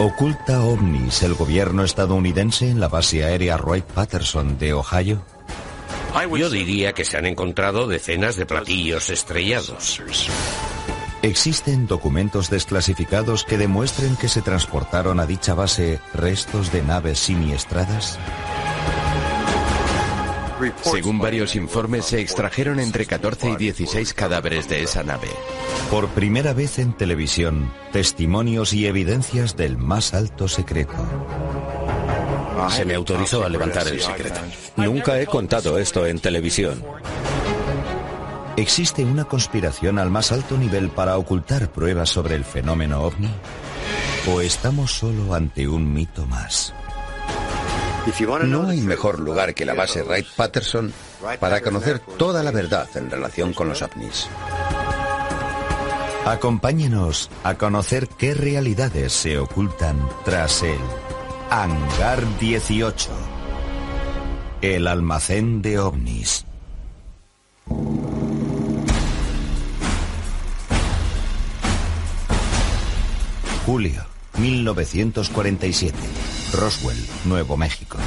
¿Oculta ovnis el gobierno estadounidense en la base aérea Wright-Patterson de Ohio? Yo diría que se han encontrado decenas de platillos estrellados. ¿Existen documentos desclasificados que demuestren que se transportaron a dicha base restos de naves siniestradas? Según varios informes, se extrajeron entre 14 y 16 cadáveres de esa nave. Por primera vez en televisión, testimonios y evidencias del más alto secreto. Se me autorizó a levantar el secreto. Nunca he contado esto en televisión. ¿Existe una conspiración al más alto nivel para ocultar pruebas sobre el fenómeno ovni? ¿O estamos solo ante un mito más? No hay mejor lugar que la base Wright-Patterson para conocer toda la verdad en relación con los ovnis. Acompáñenos a conocer qué realidades se ocultan tras el Hangar 18. El almacén de ovnis. Julio 1947. Roswell, Nuevo México.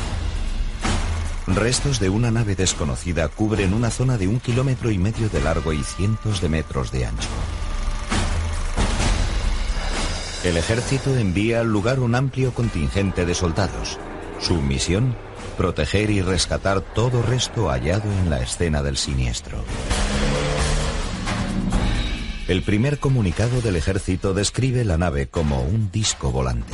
Restos de una nave desconocida cubren una zona de un kilómetro y medio de largo y cientos de metros de ancho. El ejército envía al lugar un amplio contingente de soldados. Su misión, proteger y rescatar todo resto hallado en la escena del siniestro. El primer comunicado del ejército describe la nave como un disco volante.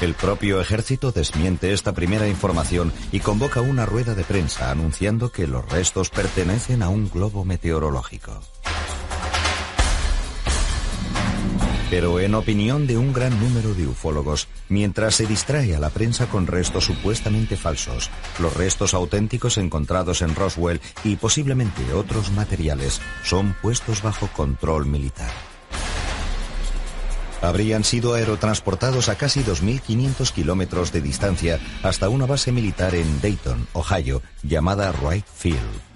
El propio ejército desmiente esta primera información y convoca una rueda de prensa anunciando que los restos pertenecen a un globo meteorológico. Pero en opinión de un gran número de ufólogos, mientras se distrae a la prensa con restos supuestamente falsos, los restos auténticos encontrados en Roswell y posiblemente otros materiales son puestos bajo control militar. Habrían sido aerotransportados a casi 2.500 kilómetros de distancia hasta una base militar en Dayton, Ohio, llamada Wright Field.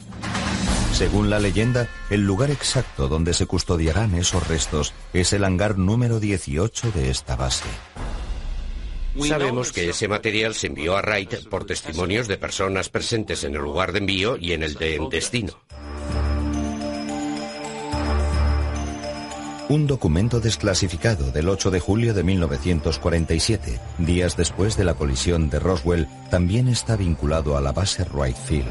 Según la leyenda, el lugar exacto donde se custodiarán esos restos es el hangar número 18 de esta base. Sabemos que ese material se envió a Wright por testimonios de personas presentes en el lugar de envío y en el de destino. Un documento desclasificado del 8 de julio de 1947, días después de la colisión de Roswell, también está vinculado a la base Wright Field.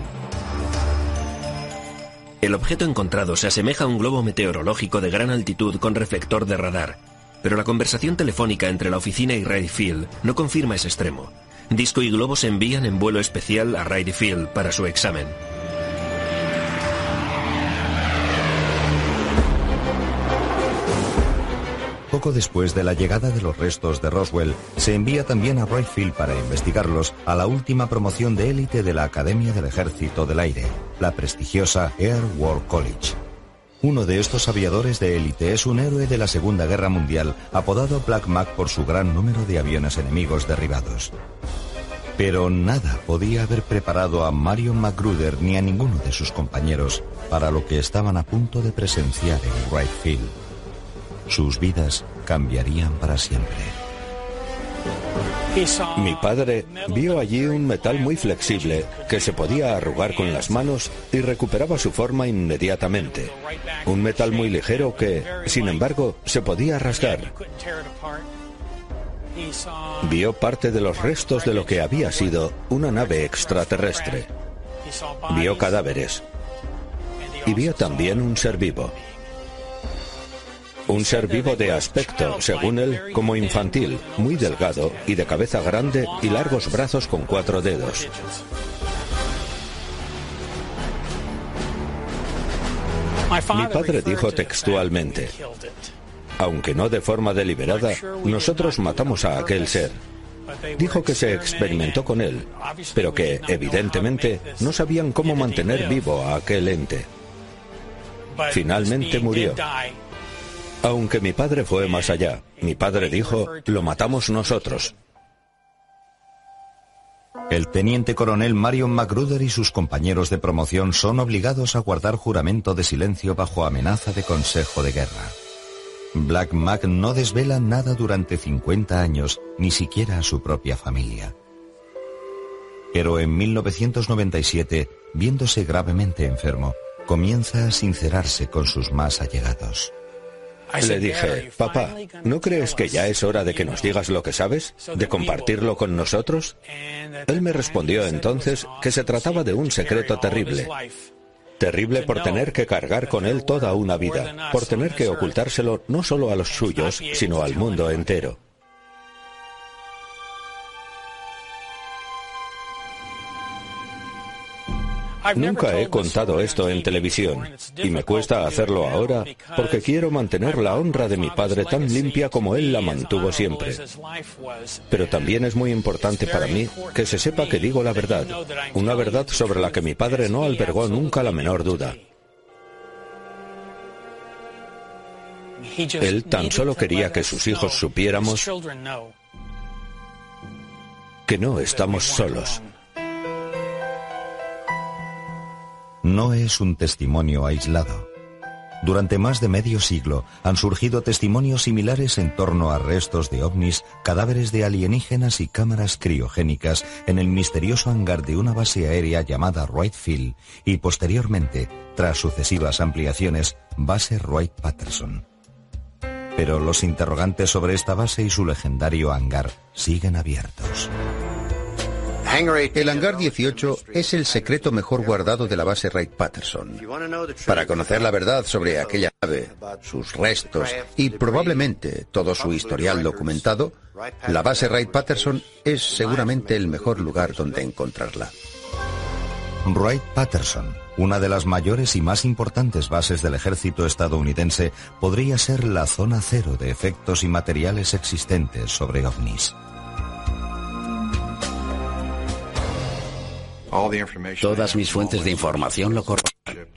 El objeto encontrado se asemeja a un globo meteorológico de gran altitud con reflector de radar, pero la conversación telefónica entre la oficina y Wright Field no confirma ese extremo. Disco y globo se envían en vuelo especial a Wright Field para su examen. Poco después de la llegada de los restos de Roswell, se envía también a Wright Field para investigarlos a la última promoción de élite de la Academia del Ejército del Aire, la prestigiosa Air War College. Uno de estos aviadores de élite es un héroe de la Segunda Guerra Mundial, apodado Black Mac por su gran número de aviones enemigos derribados. Pero nada podía haber preparado a Marion Magruder ni a ninguno de sus compañeros para lo que estaban a punto de presenciar en Wright Field. Sus vidas cambiarían para siempre. Mi padre vio allí un metal muy flexible que se podía arrugar con las manos y recuperaba su forma inmediatamente. Un metal muy ligero que, sin embargo, se podía rasgar. Vio parte de los restos de lo que había sido una nave extraterrestre. Vio cadáveres. Y vio también un ser vivo. Un ser vivo de aspecto, según él, como infantil, muy delgado y de cabeza grande y largos brazos con cuatro dedos. Mi padre dijo textualmente, aunque no de forma deliberada, nosotros matamos a aquel ser. Dijo que se experimentó con él, pero que, evidentemente, no sabían cómo mantener vivo a aquel ente. Finalmente murió. Aunque mi padre fue más allá. Mi padre dijo, lo matamos nosotros. El teniente coronel Marion Magruder y sus compañeros de promoción son obligados a guardar juramento de silencio bajo amenaza de consejo de guerra. Black Mac no desvela nada durante 50 años, ni siquiera a su propia familia. Pero en 1997, viéndose gravemente enfermo, comienza a sincerarse con sus más allegados. Le dije, papá, ¿no crees que ya es hora de que nos digas lo que sabes? ¿De compartirlo con nosotros? Él me respondió entonces que se trataba de un secreto terrible. Terrible por tener que cargar con él toda una vida, por tener que ocultárselo no solo a los suyos, sino al mundo entero. Nunca he contado esto en televisión y me cuesta hacerlo ahora porque quiero mantener la honra de mi padre tan limpia como él la mantuvo siempre. Pero también es muy importante para mí que se sepa que digo la verdad, una verdad sobre la que mi padre no albergó nunca la menor duda. Él tan solo quería que sus hijos supiéramos que no estamos solos. No es un testimonio aislado. Durante más de medio siglo han surgido testimonios similares en torno a restos de ovnis, cadáveres de alienígenas y cámaras criogénicas en el misterioso hangar de una base aérea llamada Wright Field y posteriormente, tras sucesivas ampliaciones, base Wright Patterson. Pero los interrogantes sobre esta base y su legendario hangar siguen abiertos. El hangar 18 es el secreto mejor guardado de la base Wright-Patterson. Para conocer la verdad sobre aquella nave, sus restos y probablemente todo su historial documentado, la base Wright-Patterson es seguramente el mejor lugar donde encontrarla. Wright-Patterson, una de las mayores y más importantes bases del ejército estadounidense, podría ser la zona cero de efectos y materiales existentes sobre ovnis. Todas mis fuentes de información lo corroboran.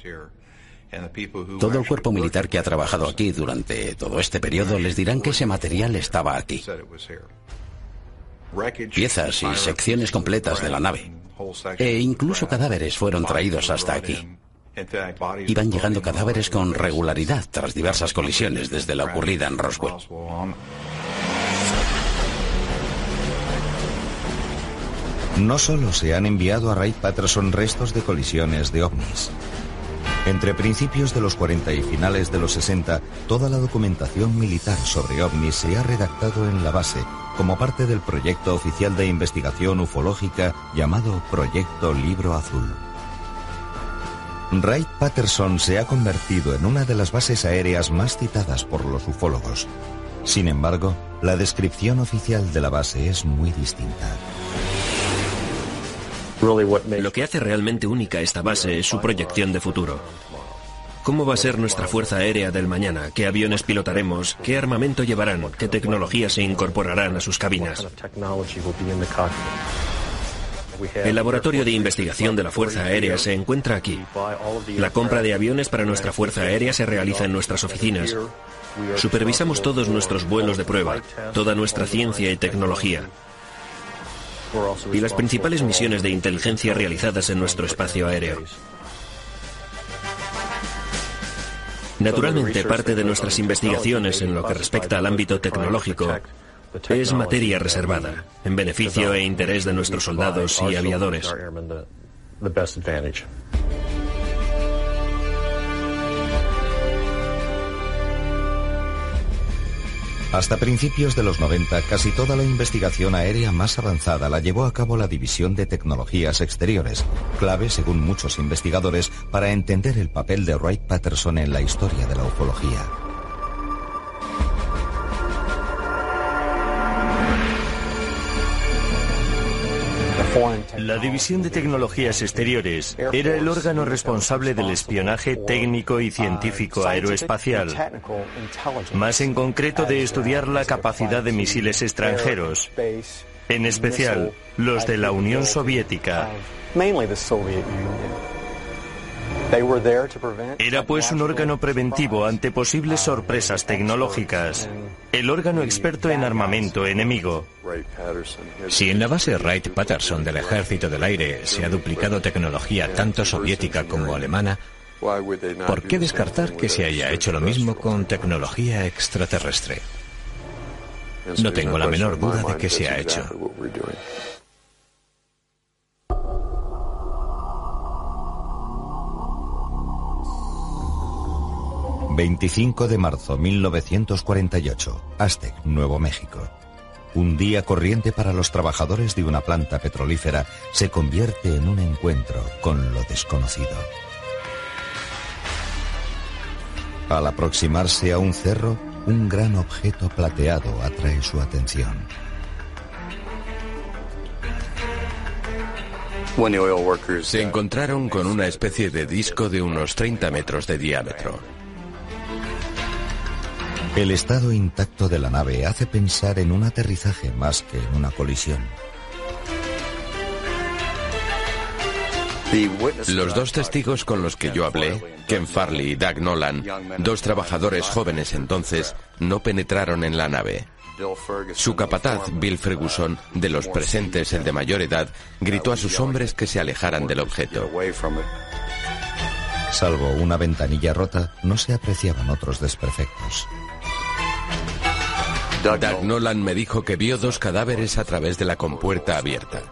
Todo el cuerpo militar que ha trabajado aquí durante todo este periodo les dirán que ese material estaba aquí. Piezas y secciones completas de la nave. E incluso cadáveres fueron traídos hasta aquí. Iban llegando cadáveres con regularidad tras diversas colisiones desde la ocurrida en Roswell. No solo se han enviado a Wright Patterson restos de colisiones de ovnis. Entre principios de los 40 y finales de los 60, toda la documentación militar sobre ovnis se ha redactado en la base como parte del proyecto oficial de investigación ufológica llamado Proyecto Libro Azul. Wright Patterson se ha convertido en una de las bases aéreas más citadas por los ufólogos. Sin embargo, la descripción oficial de la base es muy distinta. Lo que hace realmente única esta base es su proyección de futuro. ¿Cómo va a ser nuestra Fuerza Aérea del mañana? ¿Qué aviones pilotaremos? ¿Qué armamento llevarán? ¿Qué tecnologías se incorporarán a sus cabinas? El laboratorio de investigación de la Fuerza Aérea se encuentra aquí. La compra de aviones para nuestra Fuerza Aérea se realiza en nuestras oficinas. Supervisamos todos nuestros vuelos de prueba, toda nuestra ciencia y tecnología y las principales misiones de inteligencia realizadas en nuestro espacio aéreo. Naturalmente, parte de nuestras investigaciones en lo que respecta al ámbito tecnológico es materia reservada, en beneficio e interés de nuestros soldados y aviadores. Hasta principios de los 90, casi toda la investigación aérea más avanzada la llevó a cabo la División de Tecnologías Exteriores, clave, según muchos investigadores, para entender el papel de Wright Patterson en la historia de la ufología. La División de Tecnologías Exteriores era el órgano responsable del espionaje técnico y científico aeroespacial, más en concreto de estudiar la capacidad de misiles extranjeros, en especial los de la Unión Soviética. Era pues un órgano preventivo ante posibles sorpresas tecnológicas, el órgano experto en armamento enemigo. Si en la base Wright-Patterson del Ejército del Aire se ha duplicado tecnología tanto soviética como alemana, ¿Por qué descartar que se haya hecho lo mismo con tecnología extraterrestre? No tengo la menor duda de que se ha hecho. 25 de marzo 1948, Aztec, Nuevo México. Un día corriente para los trabajadores de una planta petrolífera se convierte en un encuentro con lo desconocido. Al aproximarse a un cerro, un gran objeto plateado atrae su atención. Se encontraron con una especie de disco de unos 30 metros de diámetro. El estado intacto de la nave hace pensar en un aterrizaje más que en una colisión. Los dos testigos con los que yo hablé, Ken Farley y Doug Nolan, dos trabajadores jóvenes entonces, no penetraron en la nave. Su capataz, Bill Ferguson, de los presentes el de mayor edad, gritó a sus hombres que se alejaran del objeto. Salvo una ventanilla rota, no se apreciaban otros desperfectos. Doug Nolan me dijo que vio dos cadáveres a través de la compuerta abierta.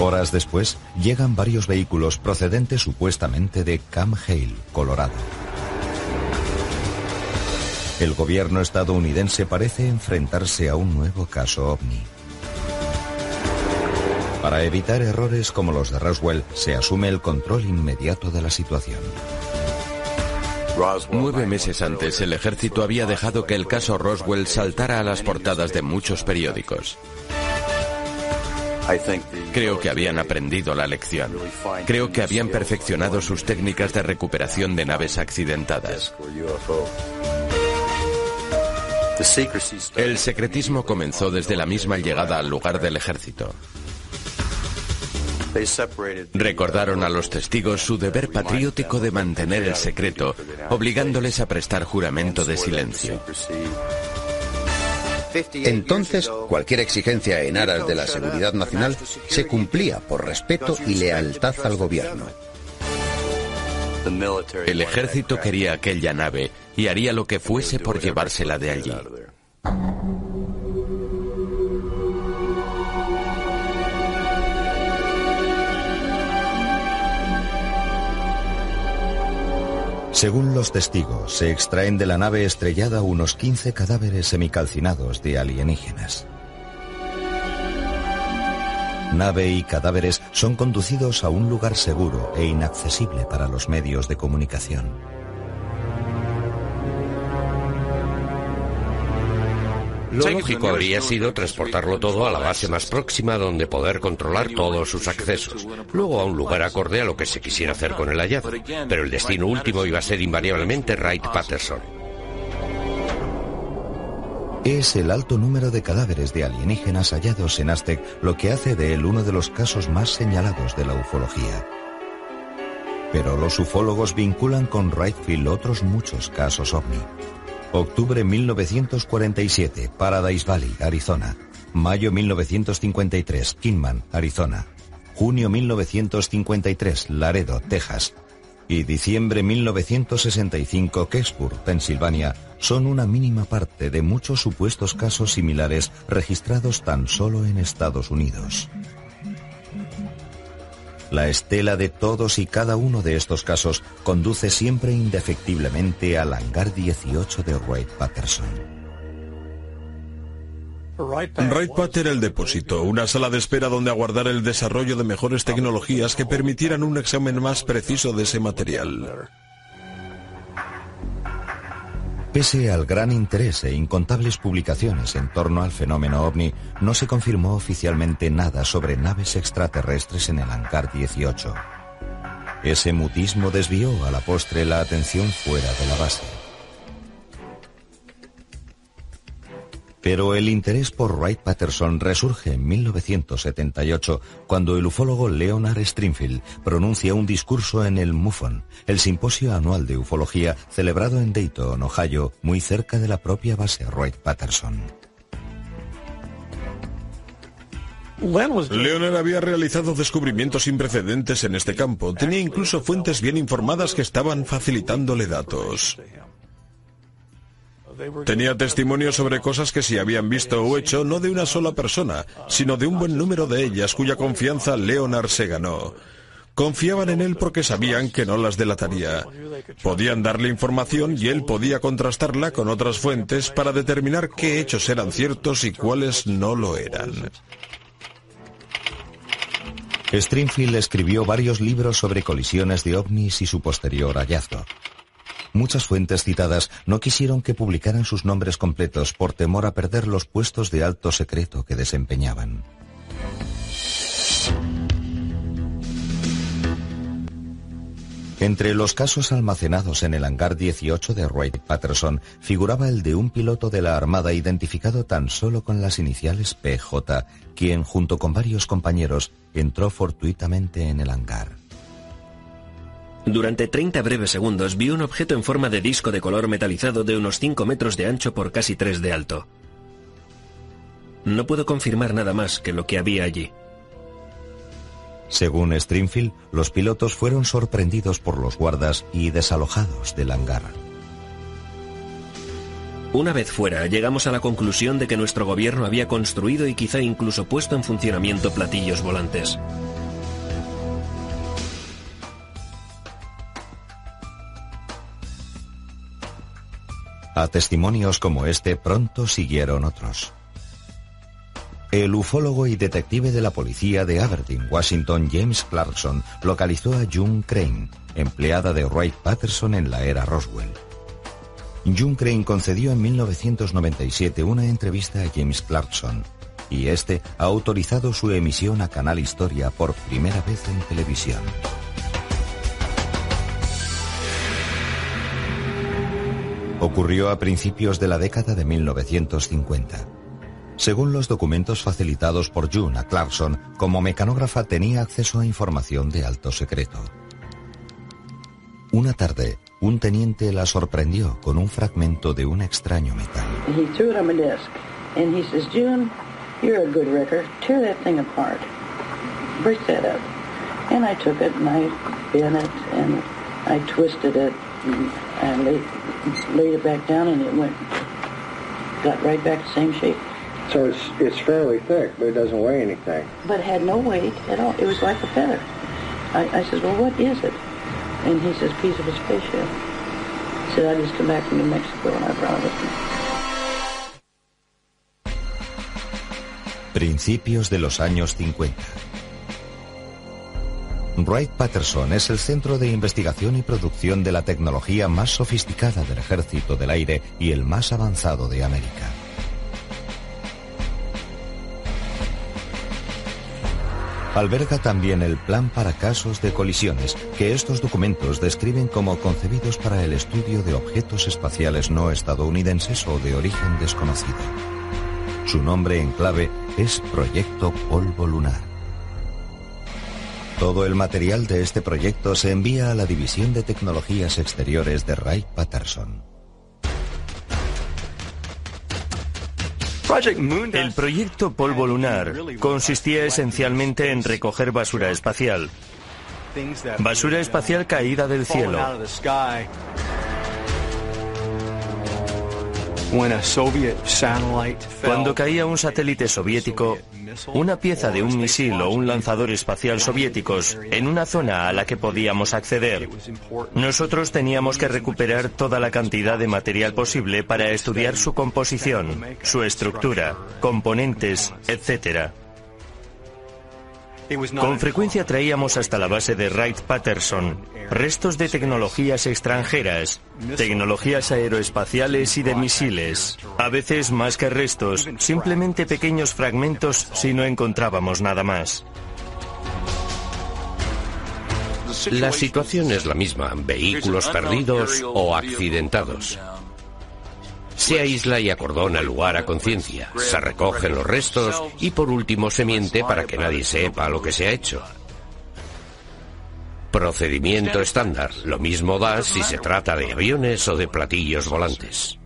Horas después, llegan varios vehículos procedentes supuestamente de Camp Colorado. El gobierno estadounidense parece enfrentarse a un nuevo caso ovni. Para evitar errores como los de Roswell, se asume el control inmediato de la situación. Nueve meses antes, el ejército había dejado que el caso Roswell saltara a las portadas de muchos periódicos. Creo que habían aprendido la lección. Creo que habían perfeccionado sus técnicas de recuperación de naves accidentadas. El secretismo comenzó desde la misma llegada al lugar del ejército. Recordaron a los testigos su deber patriótico de mantener el secreto, obligándoles a prestar juramento de silencio. Entonces, cualquier exigencia en aras de la seguridad nacional se cumplía por respeto y lealtad al gobierno. El ejército quería aquella nave y haría lo que fuese por llevársela de allí. Según los testigos, se extraen de la nave estrellada unos 15 cadáveres semicalcinados de alienígenas. Nave y cadáveres son conducidos a un lugar seguro e inaccesible para los medios de comunicación. Lo lógico habría sido transportarlo todo a la base más próxima donde poder controlar todos sus accesos, luego a un lugar acorde a lo que se quisiera hacer con el hallazgo, pero el destino último iba a ser invariablemente Wright-Patterson. Es el alto número de cadáveres de alienígenas hallados en Aztec lo que hace de él uno de los casos más señalados de la ufología. Pero los ufólogos vinculan con Wrightfield otros muchos casos ovni. Octubre 1947, Paradise Valley, Arizona. Mayo 1953, Kingman, Arizona. Junio 1953, Laredo, Texas. Y diciembre 1965, Kecksburg, Pensilvania, son una mínima parte de muchos supuestos casos similares registrados tan solo en Estados Unidos. La estela de todos y cada uno de estos casos conduce siempre indefectiblemente al hangar 18 de Wright Patterson. Wright Pat era el depósito, una sala de espera donde aguardar el desarrollo de mejores tecnologías que permitieran un examen más preciso de ese material. Pese al gran interés e incontables publicaciones en torno al fenómeno ovni, no se confirmó oficialmente nada sobre naves extraterrestres en el hangar 18. Ese mutismo desvió a la postre la atención fuera de la base. Pero el interés por Wright Patterson resurge en 1978 cuando el ufólogo Leonard Stringfield pronuncia un discurso en el MUFON, el simposio anual de ufología celebrado en Dayton, Ohio, muy cerca de la propia base Wright Patterson. Leonard había realizado descubrimientos sin precedentes en este campo. Tenía incluso fuentes bien informadas que estaban facilitándole datos. Tenía testimonios sobre cosas que se habían visto o hecho no de una sola persona, sino de un buen número de ellas cuya confianza Leonard se ganó. Confiaban en él porque sabían que no las delataría. Podían darle información y él podía contrastarla con otras fuentes para determinar qué hechos eran ciertos y cuáles no lo eran. Stringfield escribió varios libros sobre colisiones de ovnis y su posterior hallazgo. Muchas fuentes citadas no quisieron que publicaran sus nombres completos por temor a perder los puestos de alto secreto que desempeñaban. Entre los casos almacenados en el hangar 18 de Wright Patterson figuraba el de un piloto de la Armada identificado tan solo con las iniciales PJ, quien junto con varios compañeros entró fortuitamente en el hangar. Durante 30 breves segundos vio un objeto en forma de disco de color metalizado de unos 5 metros de ancho por casi 3 de alto. No puedo confirmar nada más que lo que había allí. Según Stringfield, los pilotos fueron sorprendidos por los guardas y desalojados del hangar. Una vez fuera, llegamos a la conclusión de que nuestro gobierno había construido y quizá incluso puesto en funcionamiento platillos volantes. A testimonios como este pronto siguieron otros. El ufólogo y detective de la policía de Aberdeen, Washington, James Clarkson, localizó a June Crane, empleada de Wright Patterson en la era Roswell. June Crane concedió en 1997 una entrevista a James Clarkson y este ha autorizado su emisión a Canal Historia por primera vez en televisión. Ocurrió a principios de la década de 1950. Según los documentos facilitados por June a Clarkson, como mecanógrafa tenía acceso a información de alto secreto. Una tarde, un teniente la sorprendió con un fragmento de un extraño metal. He threw it on my desk, and he says, "June, you're a good wrecker. Tear that thing apart. Break that up." And I took it and I bent it and I twisted it and I laid, laid it back down and it went, got right back the same shape. So it's it's fairly thick, but it doesn't weigh anything. But it had no weight at all. It was like a feather. I, I said, well, what is it? And he says, piece of a spaceship. He said, I just come back from New Mexico and I brought it with me. Principios de los años 50. Wright Patterson es el centro de investigación y producción de la tecnología más sofisticada del Ejército del Aire y el más avanzado de América. Alberga también el plan para casos de colisiones, que estos documentos describen como concebidos para el estudio de objetos espaciales no estadounidenses o de origen desconocido. Su nombre en clave es Proyecto Polvo Lunar. Todo el material de este proyecto se envía a la División de Tecnologías Exteriores de Wright Patterson. El proyecto Polvo Lunar consistía esencialmente en recoger basura espacial. Basura espacial caída del cielo. Cuando caía un satélite soviético, una pieza de un misil o un lanzador espacial soviéticos en una zona a la que podíamos acceder, nosotros teníamos que recuperar toda la cantidad de material posible para estudiar su composición, su estructura, componentes, etc. Con frecuencia traíamos hasta la base de Wright Patterson restos de tecnologías extranjeras, tecnologías aeroespaciales y de misiles. A veces más que restos, simplemente pequeños fragmentos si no encontrábamos nada más. La situación es la misma, vehículos perdidos o accidentados. Se aísla y acordona el lugar a conciencia, se recogen los restos y por último se miente para que nadie sepa lo que se ha hecho. Procedimiento estándar. Lo mismo da si se trata de aviones o de platillos volantes.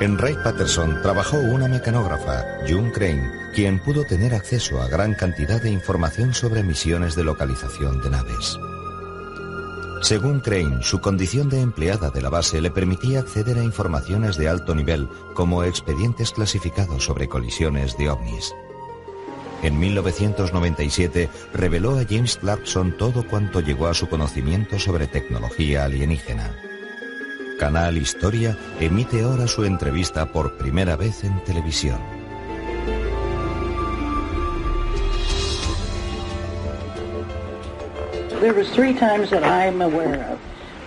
En Wright Patterson trabajó una mecanógrafa, June Crane, quien pudo tener acceso a gran cantidad de información sobre misiones de localización de naves. Según Crane, su condición de empleada de la base le permitía acceder a informaciones de alto nivel, como expedientes clasificados sobre colisiones de ovnis. En 1997 reveló a James Clarkson todo cuanto llegó a su conocimiento sobre tecnología alienígena. Canal Historia emite ahora su entrevista por primera vez en televisión. There was three times that I'm aware of.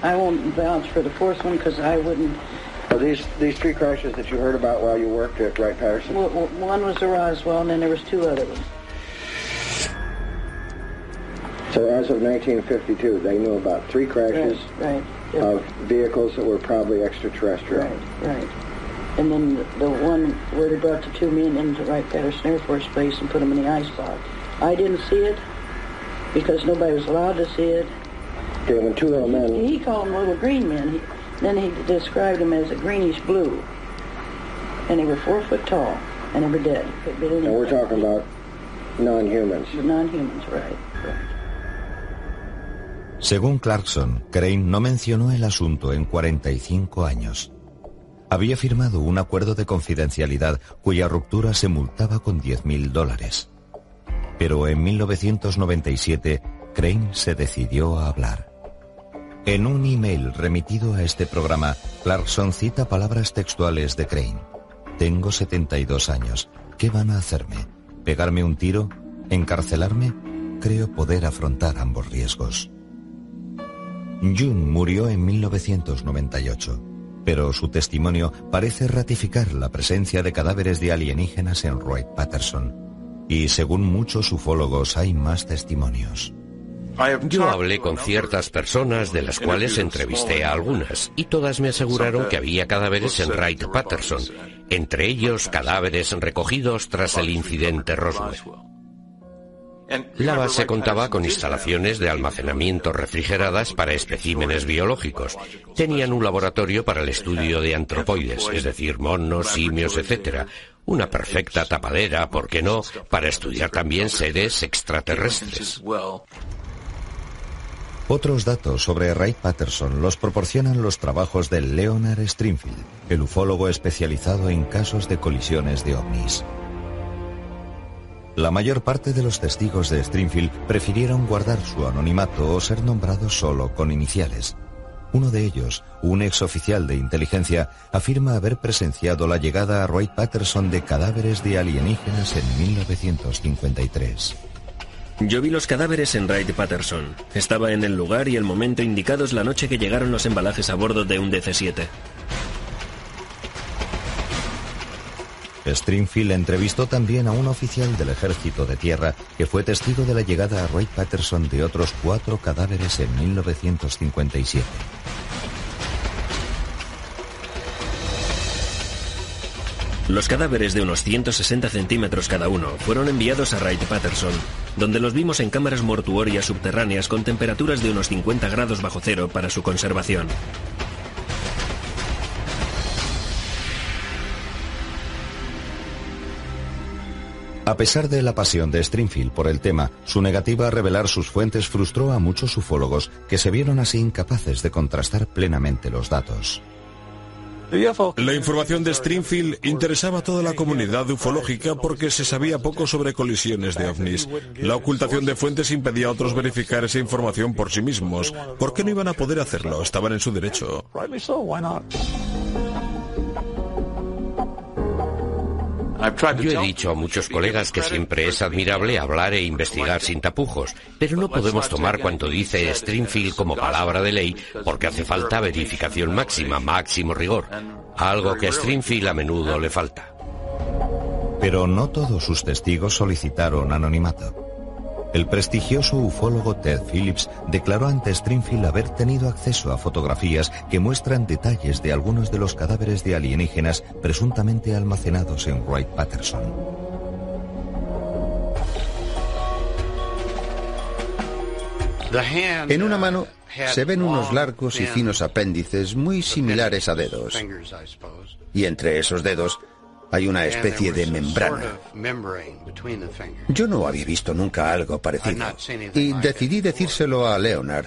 I won't vouch for the fourth one because I wouldn't. Are these these three crashes that you heard about while you worked at Wright Patterson? Well, well, one was the Roswell, and then there was two other ones. So as of 1952, they knew about three crashes Right, right. of vehicles that were probably extraterrestrial. Right, right. And then the, the one where they brought the two men into Wright Patterson Air Force Base and put them in the ice box. I didn't see it because nobody was allowed to see it. Okay, when two little men. He called them little green men. He, then he described them as a greenish blue. And they were four foot tall, and they were dead. And we're talking about non-humans. Non-humans, right, right. Según Clarkson, Crane no mencionó el asunto en 45 años. Había firmado un acuerdo de confidencialidad cuya ruptura se multaba con 10.000 dólares. Pero en 1997, Crane se decidió a hablar. En un email remitido a este programa, Clarkson cita palabras textuales de Crane. Tengo 72 años. ¿Qué van a hacerme? ¿Pegarme un tiro? ¿Encarcelarme? Creo poder afrontar ambos riesgos. June murió en 1998, pero su testimonio parece ratificar la presencia de cadáveres de alienígenas en Wright Patterson. Y según muchos ufólogos hay más testimonios. Yo hablé con ciertas personas de las cuales entrevisté a algunas y todas me aseguraron que había cadáveres en Wright Patterson, entre ellos cadáveres recogidos tras el incidente Roswell. La base contaba con instalaciones de almacenamiento refrigeradas para especímenes biológicos. Tenían un laboratorio para el estudio de antropoides, es decir, monos, simios, etc. Una perfecta tapadera, ¿por qué no?, para estudiar también seres extraterrestres. Otros datos sobre Ray Patterson los proporcionan los trabajos de Leonard Stringfield, el ufólogo especializado en casos de colisiones de ovnis. La mayor parte de los testigos de Stringfield prefirieron guardar su anonimato o ser nombrados solo con iniciales. Uno de ellos, un exoficial de inteligencia, afirma haber presenciado la llegada a Roy Patterson de cadáveres de alienígenas en 1953. Yo vi los cadáveres en Wright Patterson. Estaba en el lugar y el momento indicados la noche que llegaron los embalajes a bordo de un DC-7. Stringfield entrevistó también a un oficial del ejército de tierra que fue testigo de la llegada a Roy Patterson de otros cuatro cadáveres en 1957. Los cadáveres de unos 160 centímetros cada uno fueron enviados a Wright Patterson, donde los vimos en cámaras mortuorias subterráneas con temperaturas de unos 50 grados bajo cero para su conservación. A pesar de la pasión de Stringfield por el tema, su negativa a revelar sus fuentes frustró a muchos ufólogos que se vieron así incapaces de contrastar plenamente los datos. La información de Stringfield interesaba a toda la comunidad ufológica porque se sabía poco sobre colisiones de ovnis. La ocultación de fuentes impedía a otros verificar esa información por sí mismos. ¿Por qué no iban a poder hacerlo? Estaban en su derecho. Yo he dicho a muchos colegas que siempre es admirable hablar e investigar sin tapujos, pero no podemos tomar cuanto dice Stringfield como palabra de ley porque hace falta verificación máxima, máximo rigor, algo que a Stringfield a menudo le falta. Pero no todos sus testigos solicitaron anonimato. El prestigioso ufólogo Ted Phillips declaró ante Stringfield haber tenido acceso a fotografías que muestran detalles de algunos de los cadáveres de alienígenas presuntamente almacenados en Wright Patterson. En una mano se ven unos largos y finos apéndices muy similares a dedos. Y entre esos dedos hay una especie de membrana. Yo no había visto nunca algo parecido y decidí decírselo a Leonard,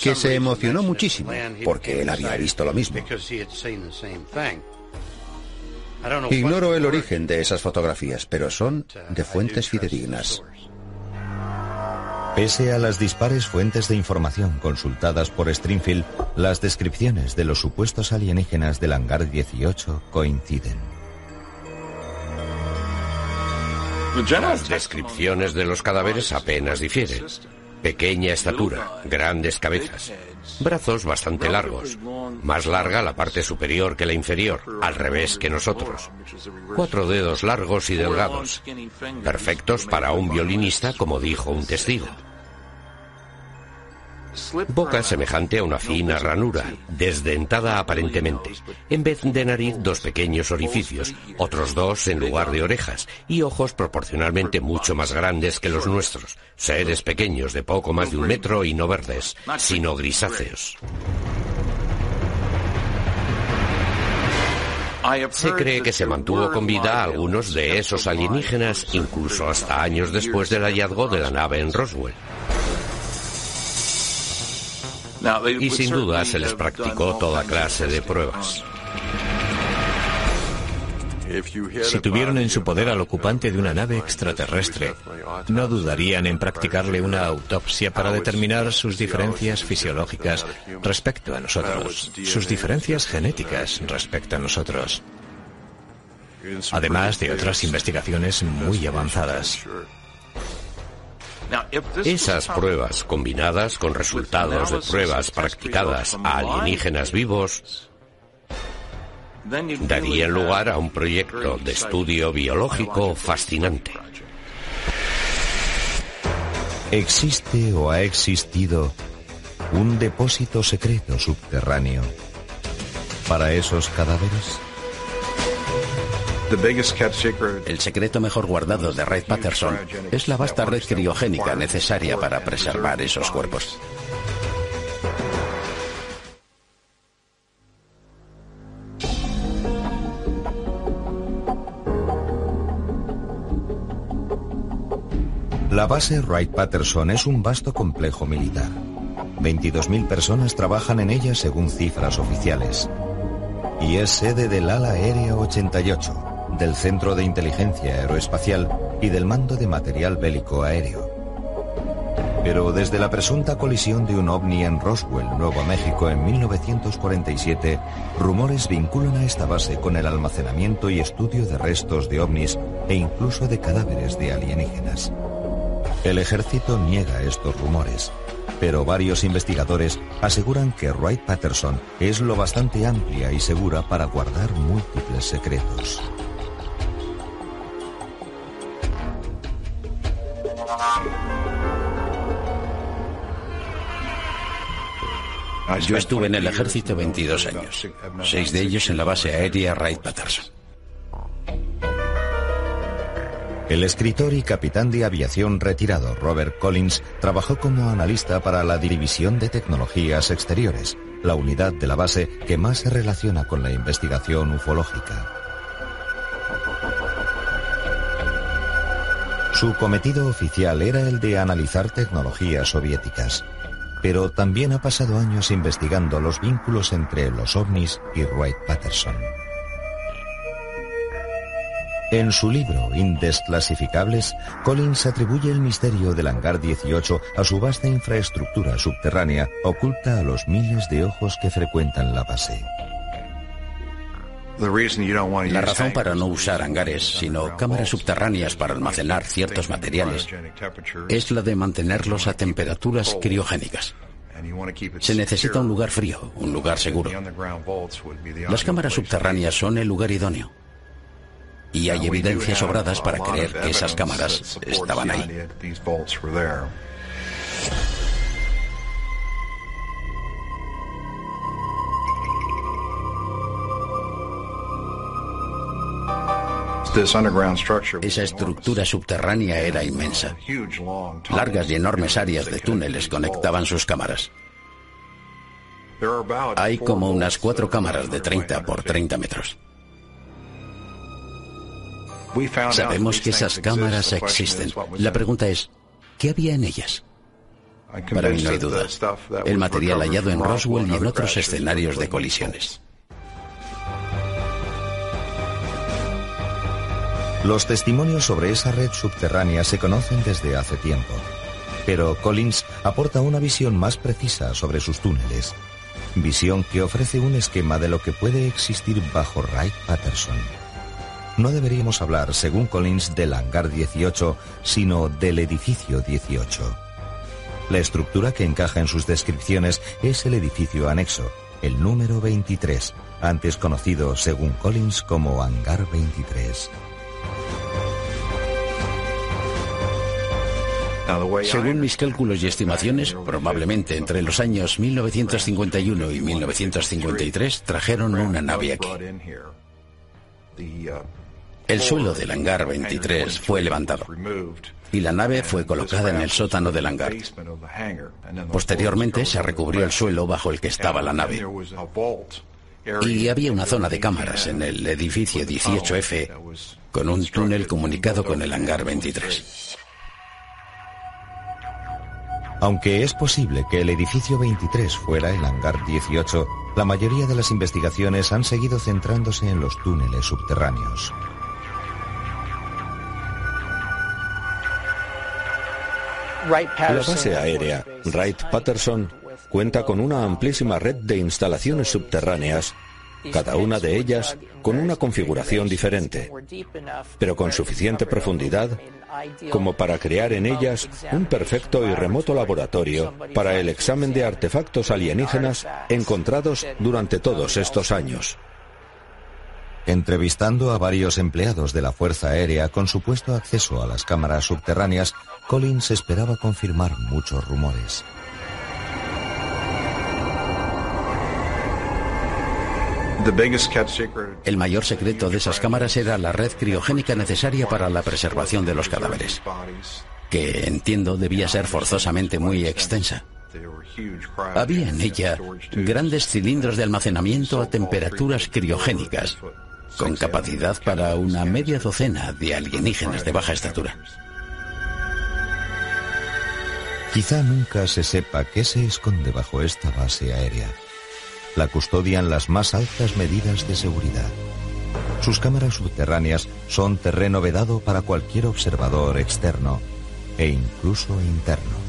que se emocionó muchísimo porque él había visto lo mismo. Ignoro el origen de esas fotografías, pero son de fuentes fidedignas. Pese a las dispares fuentes de información consultadas por Stringfield, las descripciones de los supuestos alienígenas del hangar 18 coinciden. Las descripciones de los cadáveres apenas difieren. Pequeña estatura, grandes cabezas, brazos bastante largos, más larga la parte superior que la inferior, al revés que nosotros. Cuatro dedos largos y delgados, perfectos para un violinista como dijo un testigo. Boca semejante a una fina ranura, desdentada aparentemente. En vez de nariz, dos pequeños orificios, otros dos en lugar de orejas, y ojos proporcionalmente mucho más grandes que los nuestros. Seres pequeños de poco más de un metro y no verdes, sino grisáceos. Se cree que se mantuvo con vida a algunos de esos alienígenas incluso hasta años después del hallazgo de la nave en Roswell y sin duda se les practicó toda clase de pruebas. Si tuvieron en su poder al ocupante de una nave extraterrestre, no dudarían en practicarle una autopsia para determinar sus diferencias fisiológicas respecto a nosotros, sus diferencias genéticas respecto a nosotros, además de otras investigaciones muy avanzadas. Esas pruebas combinadas con resultados de pruebas practicadas a alienígenas vivos darían lugar a un proyecto de estudio biológico fascinante. ¿Existe o ha existido un depósito secreto subterráneo para esos cadáveres? El secreto mejor guardado de Wright Patterson es la vasta red criogénica necesaria para preservar esos cuerpos. La base Wright-Patterson es un vasto complejo militar. 22.000 personas trabajan en ella según cifras oficiales. Y es sede del ala aérea 88, del Centro de Inteligencia Aeroespacial y del Mando de Material Bélico Aéreo. Pero desde la presunta colisión de un ovni en Roswell, Nuevo México, en 1947, rumores vinculan a esta base con el almacenamiento y estudio de restos de ovnis e incluso de cadáveres de alienígenas. El ejército niega estos rumores, pero varios investigadores aseguran que Wright Patterson es lo bastante amplia y segura para guardar múltiples secretos. Yo estuve en el ejército 22 años, seis de ellos en la base aérea Wright-Patterson. El escritor y capitán de aviación retirado Robert Collins trabajó como analista para la División de Tecnologías Exteriores, la unidad de la base que más se relaciona con la investigación ufológica. Su cometido oficial era el de analizar tecnologías soviéticas pero también ha pasado años investigando los vínculos entre los ovnis y Wright Patterson. En su libro Indesclasificables, Collins atribuye el misterio del hangar 18 a su vasta infraestructura subterránea oculta a los miles de ojos que frecuentan la base. La razón para no usar hangares, sino cámaras subterráneas para almacenar ciertos materiales, es la de mantenerlos a temperaturas criogénicas. Se necesita un lugar frío, un lugar seguro. Las cámaras subterráneas son el lugar idóneo. Y hay evidencias sobradas para creer que esas cámaras estaban ahí. Esa estructura subterránea era inmensa. Largas y enormes áreas de túneles conectaban sus cámaras. Hay como unas cuatro cámaras de 30 por 30 metros. Sabemos que esas cámaras existen. La pregunta es, ¿qué había en ellas? Para mí no hay duda. El material hallado en Roswell y en otros escenarios de colisiones. Los testimonios sobre esa red subterránea se conocen desde hace tiempo, pero Collins aporta una visión más precisa sobre sus túneles, visión que ofrece un esquema de lo que puede existir bajo Wright Patterson. No deberíamos hablar, según Collins, del hangar 18, sino del edificio 18. La estructura que encaja en sus descripciones es el edificio anexo, el número 23, antes conocido, según Collins, como hangar 23. Según mis cálculos y estimaciones, probablemente entre los años 1951 y 1953 trajeron una nave aquí. El suelo del hangar 23 fue levantado y la nave fue colocada en el sótano del hangar. Posteriormente se recubrió el suelo bajo el que estaba la nave. Y había una zona de cámaras en el edificio 18F con un túnel comunicado con el hangar 23. Aunque es posible que el edificio 23 fuera el hangar 18, la mayoría de las investigaciones han seguido centrándose en los túneles subterráneos. La base aérea Wright-Patterson cuenta con una amplísima red de instalaciones subterráneas cada una de ellas con una configuración diferente, pero con suficiente profundidad como para crear en ellas un perfecto y remoto laboratorio para el examen de artefactos alienígenas encontrados durante todos estos años. Entrevistando a varios empleados de la Fuerza Aérea con supuesto acceso a las cámaras subterráneas, Collins esperaba confirmar muchos rumores. El mayor secreto de esas cámaras era la red criogénica necesaria para la preservación de los cadáveres, que entiendo debía ser forzosamente muy extensa. Había en ella grandes cilindros de almacenamiento a temperaturas criogénicas, con capacidad para una media docena de alienígenas de baja estatura. Quizá nunca se sepa qué se esconde bajo esta base aérea la custodian las más altas medidas de seguridad. Sus cámaras subterráneas son terreno vedado para cualquier observador externo e incluso interno.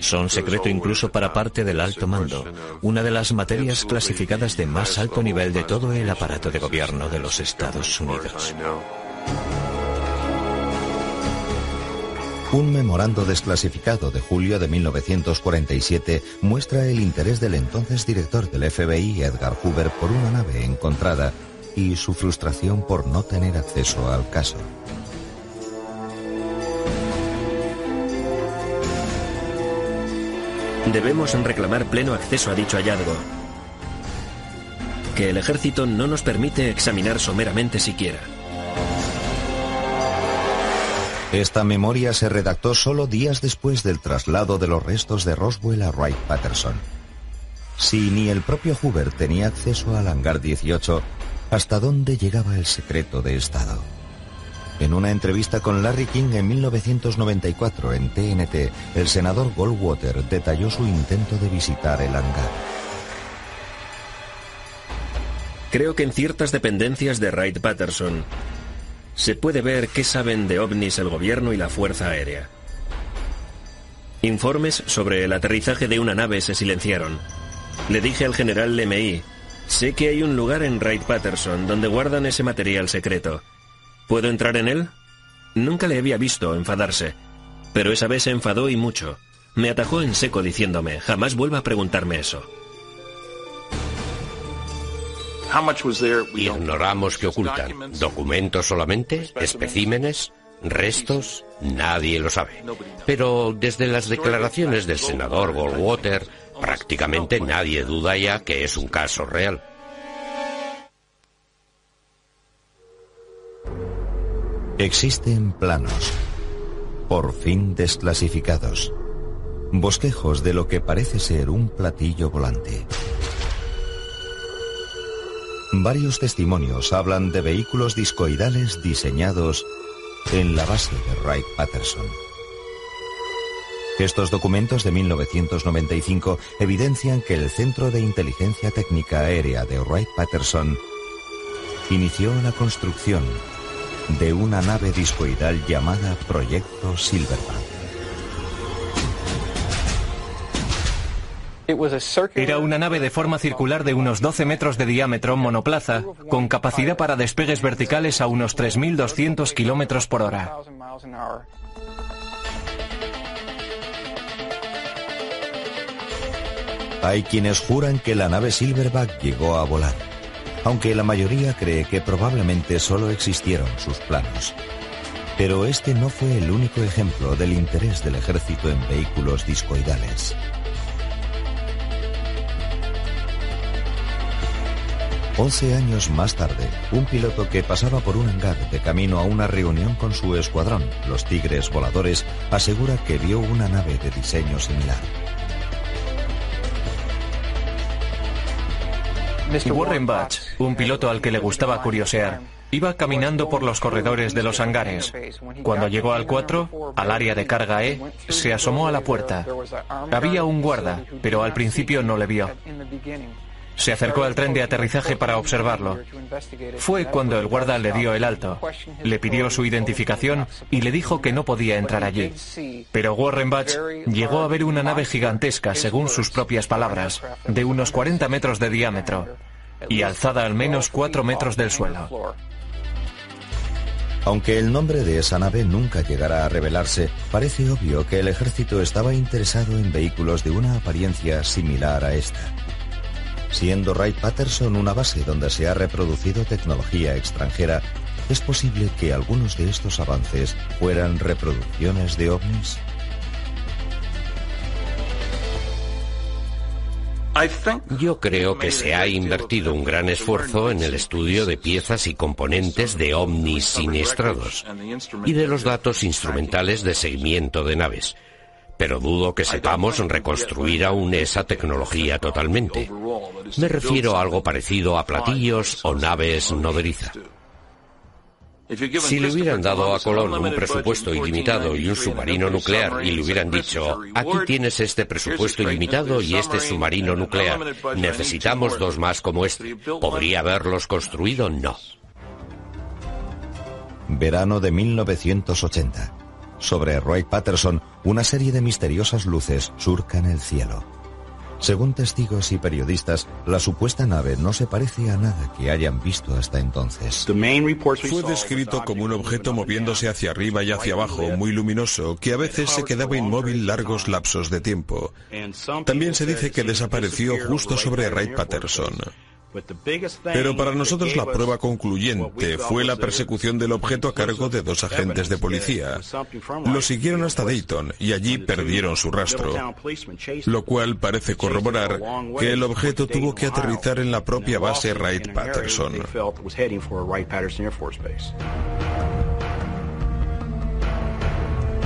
Son secreto incluso para parte del alto mando, una de las materias clasificadas de más alto nivel de todo el aparato de gobierno de los Estados Unidos. Un memorando desclasificado de julio de 1947 muestra el interés del entonces director del FBI, Edgar Hoover, por una nave encontrada y su frustración por no tener acceso al caso. Debemos reclamar pleno acceso a dicho hallazgo, que el ejército no nos permite examinar someramente siquiera. Esta memoria se redactó solo días después del traslado de los restos de Roswell a Wright Patterson. Si ni el propio Hoover tenía acceso al hangar 18, ¿hasta dónde llegaba el secreto de Estado? En una entrevista con Larry King en 1994 en TNT, el senador Goldwater detalló su intento de visitar el hangar. Creo que en ciertas dependencias de Wright Patterson se puede ver qué saben de ovnis el gobierno y la Fuerza Aérea. Informes sobre el aterrizaje de una nave se silenciaron. Le dije al general LMI, sé que hay un lugar en Wright Patterson donde guardan ese material secreto. ¿Puedo entrar en él? Nunca le había visto enfadarse, pero esa vez se enfadó y mucho. Me atajó en seco diciéndome, jamás vuelva a preguntarme eso. Ignoramos qué ocultan. ¿Documentos solamente? ¿Especímenes? ¿Restos? Nadie lo sabe. Pero desde las declaraciones del senador Goldwater, prácticamente nadie duda ya que es un caso real. Existen planos, por fin desclasificados. bosquejos de lo que parece ser un platillo volante. Varios testimonios hablan de vehículos discoidales diseñados en la base de Wright-Patterson. Estos documentos de 1995 evidencian que el Centro de Inteligencia Técnica Aérea de Wright-Patterson inició la construcción de una nave discoidal llamada Proyecto Silverback. Era una nave de forma circular de unos 12 metros de diámetro monoplaza, con capacidad para despegues verticales a unos 3.200 kilómetros por hora. Hay quienes juran que la nave Silverback llegó a volar, aunque la mayoría cree que probablemente solo existieron sus planos. Pero este no fue el único ejemplo del interés del ejército en vehículos discoidales. Once años más tarde, un piloto que pasaba por un hangar de camino a una reunión con su escuadrón, los Tigres Voladores, asegura que vio una nave de diseño similar. Warren Batch, un piloto al que le gustaba curiosear, iba caminando por los corredores de los hangares. Cuando llegó al 4, al área de carga E, se asomó a la puerta. Había un guarda, pero al principio no le vio. Se acercó al tren de aterrizaje para observarlo. Fue cuando el guarda le dio el alto, le pidió su identificación y le dijo que no podía entrar allí. Pero Warren Batch llegó a ver una nave gigantesca, según sus propias palabras, de unos 40 metros de diámetro y alzada al menos 4 metros del suelo. Aunque el nombre de esa nave nunca llegará a revelarse, parece obvio que el ejército estaba interesado en vehículos de una apariencia similar a esta siendo Wright Patterson una base donde se ha reproducido tecnología extranjera, ¿es posible que algunos de estos avances fueran reproducciones de ovnis? Yo creo que se ha invertido un gran esfuerzo en el estudio de piezas y componentes de ovnis siniestrados y de los datos instrumentales de seguimiento de naves pero dudo que sepamos reconstruir aún esa tecnología totalmente. Me refiero a algo parecido a platillos o naves nodriza. Si le hubieran dado a Colón un presupuesto ilimitado y un submarino nuclear y le hubieran dicho, aquí tienes este presupuesto ilimitado y este submarino nuclear, necesitamos dos más como este, ¿podría haberlos construido? No. Verano de 1980. Sobre Roy Patterson, una serie de misteriosas luces surcan el cielo. Según testigos y periodistas, la supuesta nave no se parece a nada que hayan visto hasta entonces. Fue descrito como un objeto moviéndose hacia arriba y hacia abajo, muy luminoso, que a veces se quedaba inmóvil largos lapsos de tiempo. También se dice que desapareció justo sobre Wright Patterson. Pero para nosotros la prueba concluyente fue la persecución del objeto a cargo de dos agentes de policía. Lo siguieron hasta Dayton y allí perdieron su rastro, lo cual parece corroborar que el objeto tuvo que aterrizar en la propia base Wright-Patterson.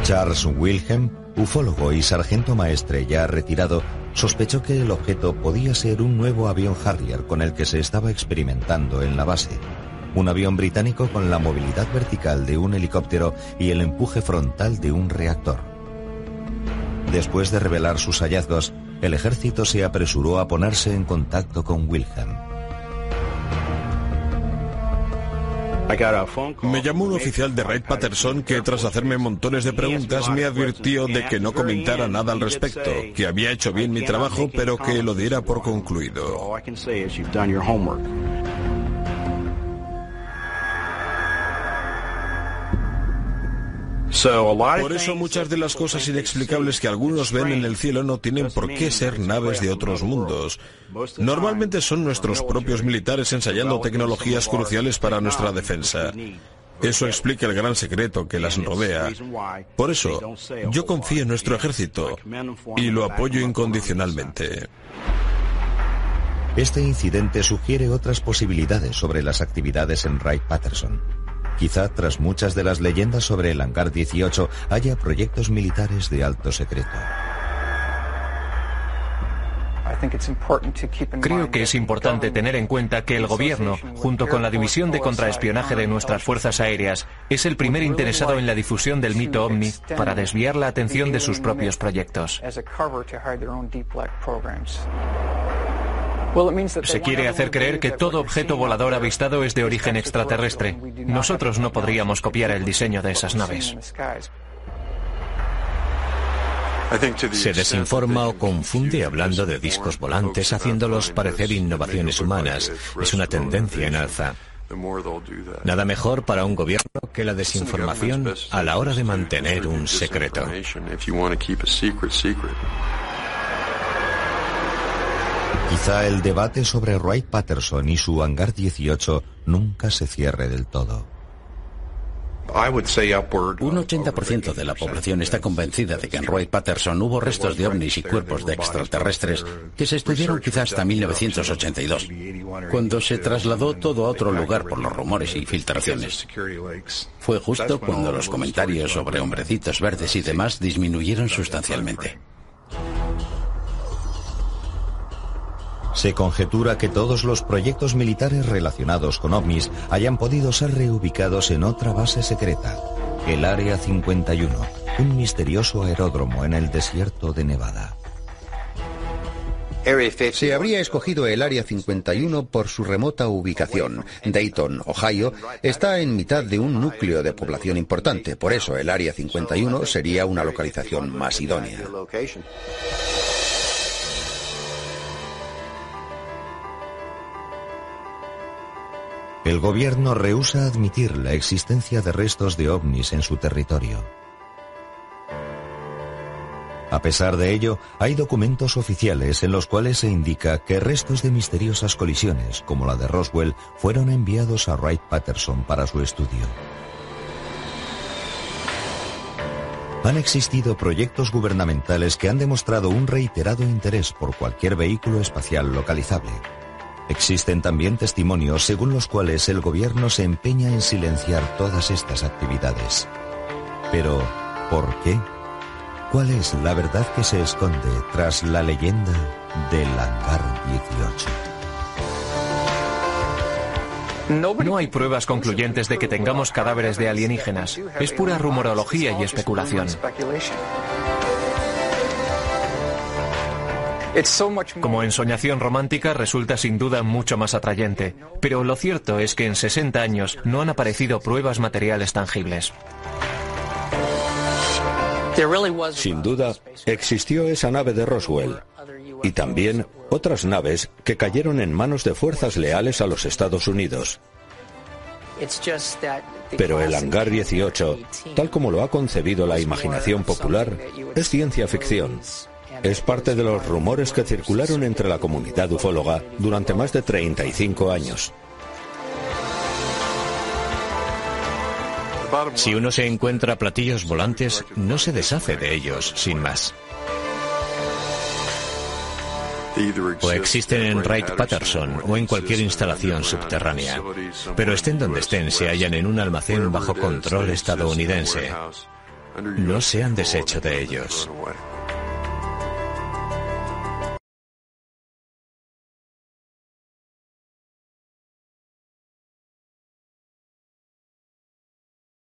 Charles Wilhelm, ufólogo y sargento maestre ya retirado, sospechó que el objeto podía ser un nuevo avión Harrier con el que se estaba experimentando en la base. Un avión británico con la movilidad vertical de un helicóptero y el empuje frontal de un reactor. Después de revelar sus hallazgos, el ejército se apresuró a ponerse en contacto con Wilhelm. Me llamó un oficial de Wright Patterson que tras hacerme montones de preguntas me advirtió de que no comentara nada al respecto, que había hecho bien mi trabajo pero que lo diera por concluido. Por eso muchas de las cosas inexplicables que algunos ven en el cielo no tienen por qué ser naves de otros mundos. Normalmente son nuestros propios militares ensayando tecnologías cruciales para nuestra defensa. Eso explica el gran secreto que las rodea. Por eso, yo confío en nuestro ejército y lo apoyo incondicionalmente. Este incidente sugiere otras posibilidades sobre las actividades en Wright Patterson. Quizá tras muchas de las leyendas sobre el hangar 18 haya proyectos militares de alto secreto. Creo que es importante tener en cuenta que el gobierno, junto con la División de Contraespionaje de nuestras Fuerzas Aéreas, es el primer interesado en la difusión del mito ovni para desviar la atención de sus propios proyectos. Se quiere hacer creer que todo objeto volador avistado es de origen extraterrestre. Nosotros no podríamos copiar el diseño de esas naves. Se desinforma o confunde hablando de discos volantes, haciéndolos parecer innovaciones humanas. Es una tendencia en alza. Nada mejor para un gobierno que la desinformación a la hora de mantener un secreto. Quizá el debate sobre Wright Patterson y su hangar 18 nunca se cierre del todo. Un 80% de la población está convencida de que en Wright Patterson hubo restos de ovnis y cuerpos de extraterrestres que se estudiaron quizás hasta 1982, cuando se trasladó todo a otro lugar por los rumores y filtraciones. Fue justo cuando los comentarios sobre hombrecitos verdes y demás disminuyeron sustancialmente. Se conjetura que todos los proyectos militares relacionados con ovnis hayan podido ser reubicados en otra base secreta, el Área 51, un misterioso aeródromo en el desierto de Nevada. Se habría escogido el Área 51 por su remota ubicación. Dayton, Ohio, está en mitad de un núcleo de población importante, por eso el Área 51 sería una localización más idónea. El gobierno rehúsa admitir la existencia de restos de ovnis en su territorio. A pesar de ello, hay documentos oficiales en los cuales se indica que restos de misteriosas colisiones, como la de Roswell, fueron enviados a Wright Patterson para su estudio. Han existido proyectos gubernamentales que han demostrado un reiterado interés por cualquier vehículo espacial localizable. Existen también testimonios según los cuales el gobierno se empeña en silenciar todas estas actividades. Pero, ¿por qué? ¿Cuál es la verdad que se esconde tras la leyenda del hangar 18? No hay pruebas concluyentes de que tengamos cadáveres de alienígenas. Es pura rumorología y especulación. Como ensoñación romántica resulta sin duda mucho más atrayente, pero lo cierto es que en 60 años no han aparecido pruebas materiales tangibles. Sin duda, existió esa nave de Roswell y también otras naves que cayeron en manos de fuerzas leales a los Estados Unidos. Pero el hangar 18, tal como lo ha concebido la imaginación popular, es ciencia ficción es parte de los rumores que circularon entre la comunidad ufóloga durante más de 35 años. Si uno se encuentra platillos volantes, no se deshace de ellos sin más. O existen en Wright Patterson o en cualquier instalación subterránea. Pero estén donde estén, se hallan en un almacén bajo control estadounidense. No se han deshecho de ellos.